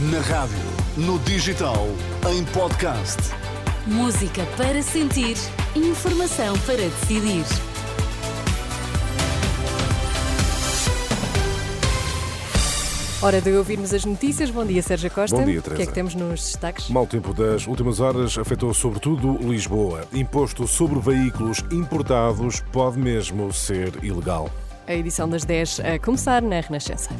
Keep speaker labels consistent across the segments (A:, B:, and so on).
A: Na rádio, no digital, em podcast.
B: Música para sentir, informação para decidir.
C: Hora de ouvirmos as notícias. Bom dia, Sérgio Costa.
D: Bom dia,
C: O que é
D: Teresa.
C: que temos nos destaques?
D: Mau tempo das últimas horas afetou sobretudo Lisboa. Imposto sobre veículos importados pode mesmo ser ilegal.
C: A edição das 10 a começar na Renascença.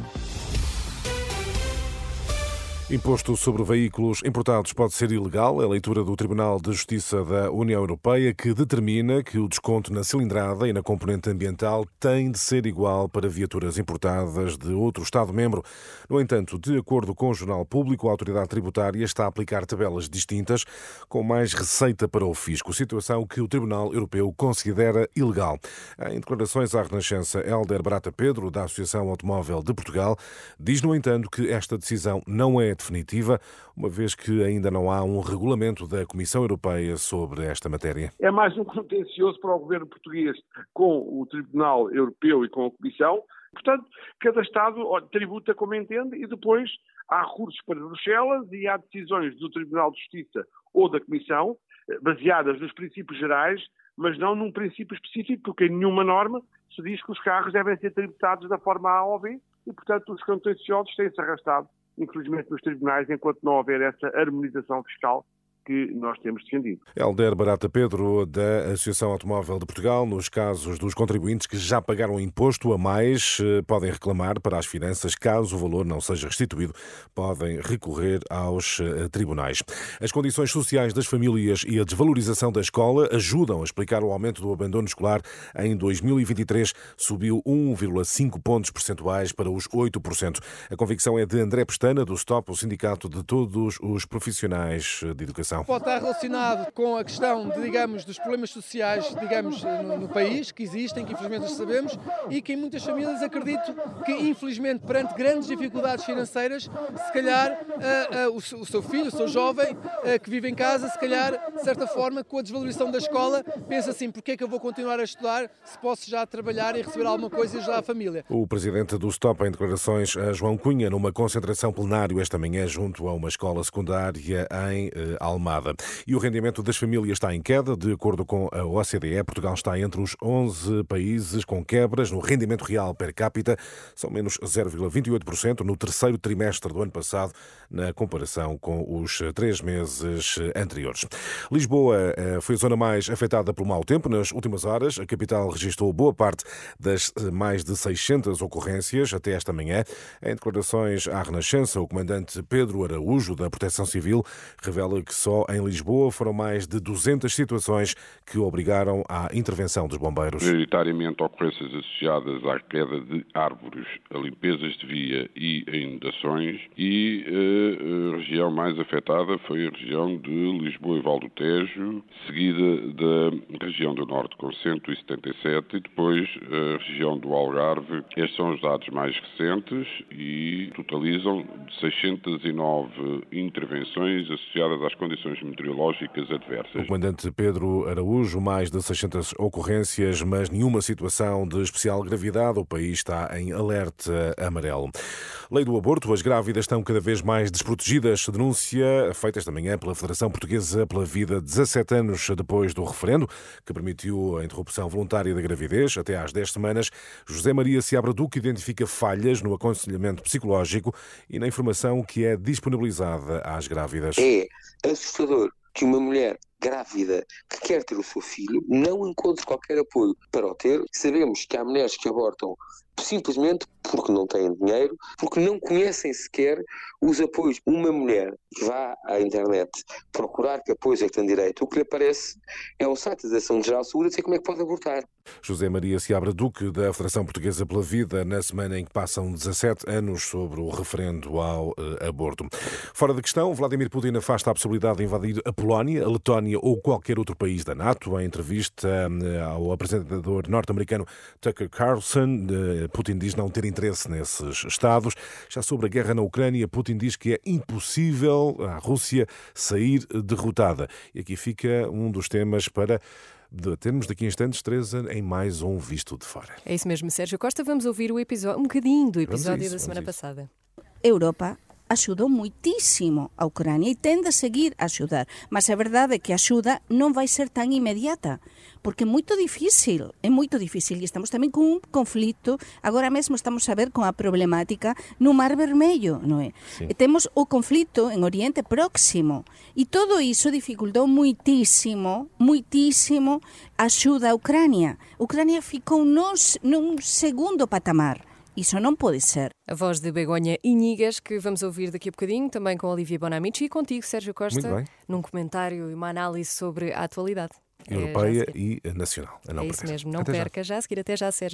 D: Imposto sobre veículos importados pode ser ilegal. É a leitura do Tribunal de Justiça da União Europeia que determina que o desconto na cilindrada e na componente ambiental tem de ser igual para viaturas importadas de outro Estado-membro. No entanto, de acordo com o Jornal Público, a autoridade tributária está a aplicar tabelas distintas com mais receita para o fisco, situação que o Tribunal Europeu considera ilegal. Em declarações à Renascença, Helder Brata Pedro, da Associação Automóvel de Portugal, diz, no entanto, que esta decisão não é definitiva, uma vez que ainda não há um regulamento da Comissão Europeia sobre esta matéria.
E: É mais um contencioso para o governo português com o Tribunal Europeu e com a Comissão. Portanto, cada Estado tributa como entende e depois há recursos para Bruxelas e há decisões do Tribunal de Justiça ou da Comissão eh, baseadas nos princípios gerais, mas não num princípio específico, porque em nenhuma norma se diz que os carros devem ser tributados da forma A ou B e, portanto, os contenciosos têm-se arrastado, infelizmente, nos tribunais, enquanto não houver essa harmonização fiscal que nós temos defendido.
D: Helder Barata Pedro, da Associação Automóvel de Portugal, nos casos dos contribuintes que já pagaram imposto a mais, eh, podem reclamar para as finanças. Caso o valor não seja restituído, podem recorrer aos eh, tribunais. As condições sociais das famílias e a desvalorização da escola ajudam a explicar o aumento do abandono escolar. Em 2023, subiu 1,5 pontos percentuais para os 8%. A convicção é de André Pestana, do STOP, o sindicato de todos os profissionais de educação.
F: Pode estar relacionado com a questão, de, digamos, dos problemas sociais, digamos, no, no país, que existem, que infelizmente os sabemos, e que em muitas famílias acredito que, infelizmente, perante grandes dificuldades financeiras, se calhar ah, ah, o, seu- o seu filho, o seu jovem, ah, que vive em casa, se calhar, de certa forma, com a desvalorização da escola, pensa assim, porquê é que eu vou continuar a estudar se posso já trabalhar e receber alguma coisa e ajudar a família?
D: O presidente do STOP em declarações a João Cunha numa concentração plenário esta manhã junto a uma escola secundária em eh, E o rendimento das famílias está em queda. De acordo com a OCDE, Portugal está entre os 11 países com quebras no rendimento real per capita. São menos 0,28% no terceiro trimestre do ano passado, na comparação com os três meses anteriores. Lisboa eh, foi a zona mais afetada pelo mau tempo nas últimas horas. A capital registrou boa parte das eh, mais de 600 ocorrências até esta manhã. Em declarações à Renascença, o comandante Pedro Araújo, da Proteção Civil, revela que só em Lisboa foram mais de 200 situações que obrigaram à intervenção dos bombeiros.
G: prioritariamente ocorrências associadas à queda de árvores, a limpezas de via e a inundações e eh, a região mais afetada foi a região de Lisboa e Val do Tejo, seguida da região do Norte com 177 e depois a região do Algarve. Estes são os dados mais recentes e totalizam 609 intervenções associadas às condições meteorológicas
D: O
G: adversas.
D: comandante Pedro Araújo, mais de 600 ocorrências, mas nenhuma situação de especial gravidade. O país está em alerta amarelo. Lei do aborto. As grávidas estão cada vez mais desprotegidas. Denúncia feita esta manhã pela Federação Portuguesa pela Vida, 17 anos depois do referendo, que permitiu a interrupção voluntária da gravidez até às 10 semanas. José Maria Seabra Duque identifica falhas no aconselhamento psicológico e na informação que é disponibilizada às grávidas.
H: É assustador que uma mulher grávida que quer ter o seu filho não encontre qualquer apoio para o ter. Sabemos que há mulheres que abortam simplesmente porque não têm dinheiro, porque não conhecem sequer os apoios. Uma mulher que vá à internet procurar que apoios é que tem direito, o que lhe aparece é um site da Direção Geral de a dizer como é que pode abortar.
D: José Maria Seabra Duque, da Federação Portuguesa pela Vida, na semana em que passam 17 anos sobre o referendo ao eh, aborto. Fora da questão, Vladimir Putin afasta a possibilidade de invadir a Polónia, a Letónia ou qualquer outro país da NATO. Em entrevista eh, ao apresentador norte-americano Tucker Carlson, eh, Putin diz não ter interesse nesses estados. Já sobre a guerra na Ucrânia, Putin diz que é impossível a Rússia sair derrotada. E aqui fica um dos temas para debatermos daqui a instantes, Teresa, em mais um Visto de Fora.
C: É isso mesmo, Sérgio Costa. Vamos ouvir o episódio, um bocadinho do episódio
D: isso,
C: da semana
D: isso.
C: passada.
I: Europa ajudou muitíssimo a Ucrânia e tende a seguir a ajudar. Mas a verdade é que a ajuda não vai ser tão imediata, porque é muito difícil, é muito difícil. E estamos também com um conflito, agora mesmo estamos a ver com a problemática no Mar Vermelho, não é? E temos o conflito em Oriente Próximo. E todo isso dificultou muitíssimo, muitíssimo a Ucrânia. A Ucrânia ficou nos, num segundo patamar. Isso não pode ser.
C: A voz de Begonha Inigas, que vamos ouvir daqui a bocadinho, também com Olivia Bonamici e contigo, Sérgio Costa, num comentário e uma análise sobre a atualidade. É, já
D: Europeia
C: seguir.
D: e nacional. A não
C: é isso
D: perder.
C: mesmo, não
D: Até já.
C: perca já a seguir, até já, Sérgio.